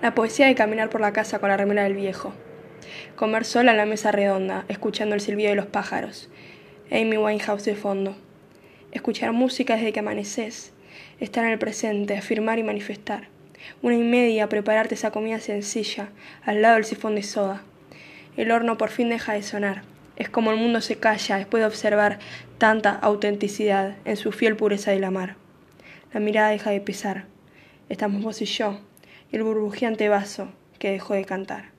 La poesía de caminar por la casa con la remera del viejo. Comer sola en la mesa redonda, escuchando el silbido de los pájaros. Amy Winehouse de fondo. Escuchar música desde que amaneces. Estar en el presente, afirmar y manifestar. Una y media, prepararte esa comida sencilla, al lado del sifón de soda. El horno por fin deja de sonar. Es como el mundo se calla después de observar tanta autenticidad en su fiel pureza de la mar. La mirada deja de pesar. Estamos vos y yo, el burbujeante vaso que dejó de cantar.